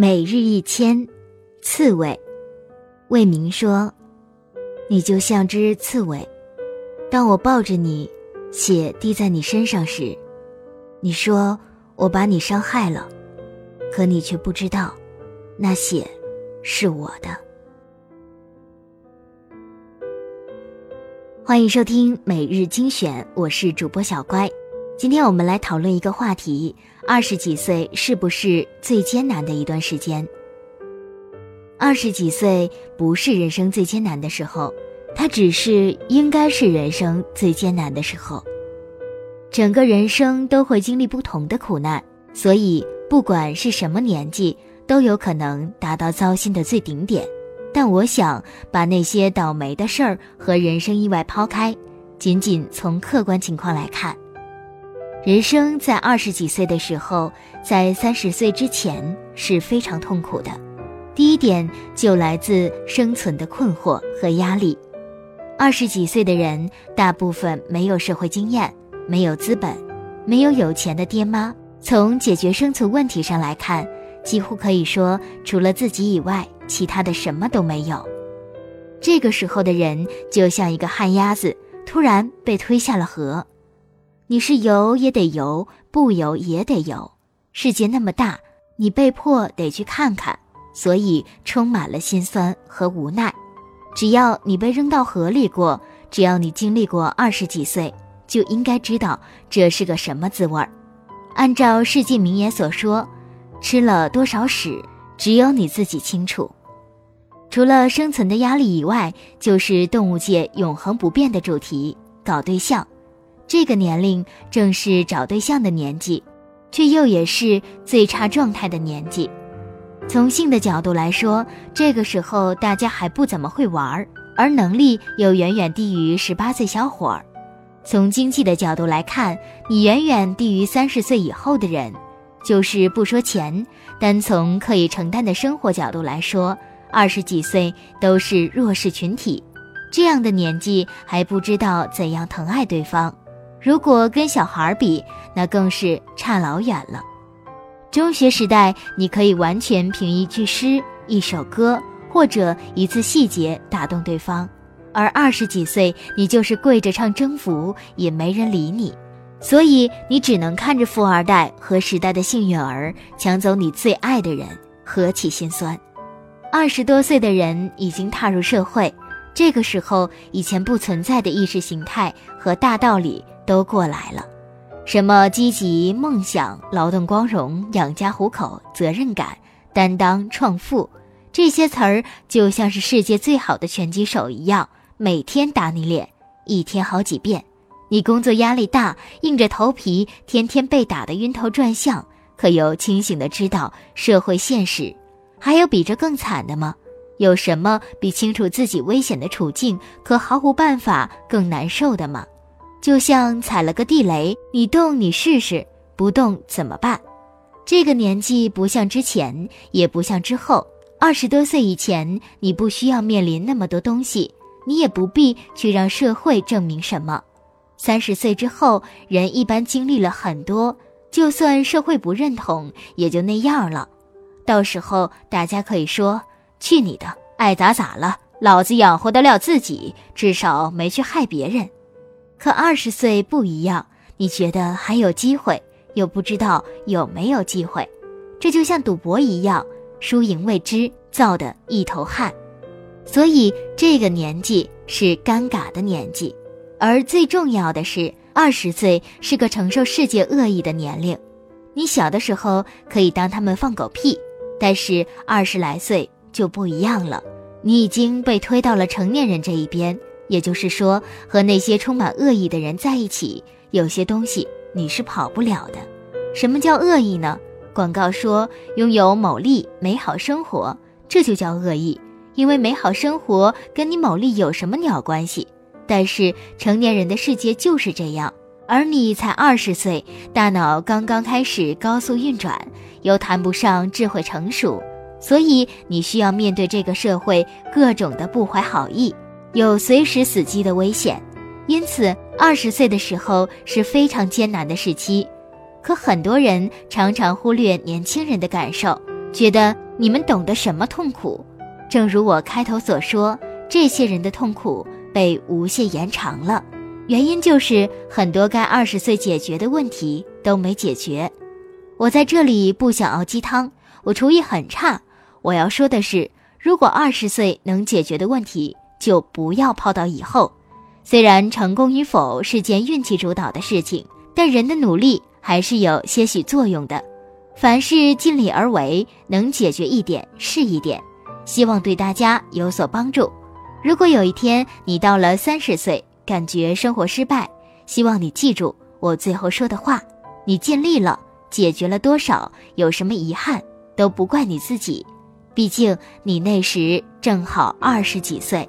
每日一签，刺猬。魏明说：“你就像只刺猬，当我抱着你，血滴在你身上时，你说我把你伤害了，可你却不知道，那血是我的。”欢迎收听每日精选，我是主播小乖。今天我们来讨论一个话题。二十几岁是不是最艰难的一段时间？二十几岁不是人生最艰难的时候，它只是应该是人生最艰难的时候。整个人生都会经历不同的苦难，所以不管是什么年纪，都有可能达到糟心的最顶点。但我想把那些倒霉的事儿和人生意外抛开，仅仅从客观情况来看。人生在二十几岁的时候，在三十岁之前是非常痛苦的。第一点就来自生存的困惑和压力。二十几岁的人大部分没有社会经验，没有资本，没有有钱的爹妈。从解决生存问题上来看，几乎可以说除了自己以外，其他的什么都没有。这个时候的人就像一个旱鸭子，突然被推下了河。你是游也得游，不游也得游。世界那么大，你被迫得去看看，所以充满了心酸和无奈。只要你被扔到河里过，只要你经历过二十几岁，就应该知道这是个什么滋味儿。按照世纪名言所说：“吃了多少屎，只有你自己清楚。”除了生存的压力以外，就是动物界永恒不变的主题——搞对象。这个年龄正是找对象的年纪，却又也是最差状态的年纪。从性的角度来说，这个时候大家还不怎么会玩儿，而能力又远远低于十八岁小伙儿。从经济的角度来看，你远远低于三十岁以后的人。就是不说钱，单从可以承担的生活角度来说，二十几岁都是弱势群体。这样的年纪还不知道怎样疼爱对方。如果跟小孩比，那更是差老远了。中学时代，你可以完全凭一句诗、一首歌或者一次细节打动对方；而二十几岁，你就是跪着唱征服，也没人理你。所以，你只能看着富二代和时代的幸运儿抢走你最爱的人，何其心酸！二十多岁的人已经踏入社会，这个时候，以前不存在的意识形态和大道理。都过来了，什么积极、梦想、劳动光荣、养家糊口、责任感、担当、创富，这些词儿就像是世界最好的拳击手一样，每天打你脸，一天好几遍。你工作压力大，硬着头皮，天天被打得晕头转向，可又清醒的知道社会现实。还有比这更惨的吗？有什么比清楚自己危险的处境，可毫无办法更难受的吗？就像踩了个地雷，你动你试试，不动怎么办？这个年纪不像之前，也不像之后。二十多岁以前，你不需要面临那么多东西，你也不必去让社会证明什么。三十岁之后，人一般经历了很多，就算社会不认同，也就那样了。到时候大家可以说：“去你的，爱咋咋了，老子养活得了自己，至少没去害别人。”可二十岁不一样，你觉得还有机会，又不知道有没有机会，这就像赌博一样，输赢未知，造得一头汗。所以这个年纪是尴尬的年纪，而最重要的是，二十岁是个承受世界恶意的年龄。你小的时候可以当他们放狗屁，但是二十来岁就不一样了，你已经被推到了成年人这一边。也就是说，和那些充满恶意的人在一起，有些东西你是跑不了的。什么叫恶意呢？广告说拥有某利美好生活，这就叫恶意。因为美好生活跟你某利有什么鸟关系？但是成年人的世界就是这样，而你才二十岁，大脑刚刚开始高速运转，又谈不上智慧成熟，所以你需要面对这个社会各种的不怀好意。有随时死机的危险，因此二十岁的时候是非常艰难的时期。可很多人常常忽略年轻人的感受，觉得你们懂得什么痛苦？正如我开头所说，这些人的痛苦被无限延长了，原因就是很多该二十岁解决的问题都没解决。我在这里不想熬鸡汤，我厨艺很差。我要说的是，如果二十岁能解决的问题，就不要抛到以后。虽然成功与否是件运气主导的事情，但人的努力还是有些许作用的。凡事尽力而为，能解决一点是一点。希望对大家有所帮助。如果有一天你到了三十岁，感觉生活失败，希望你记住我最后说的话：你尽力了，解决了多少，有什么遗憾，都不怪你自己。毕竟你那时正好二十几岁。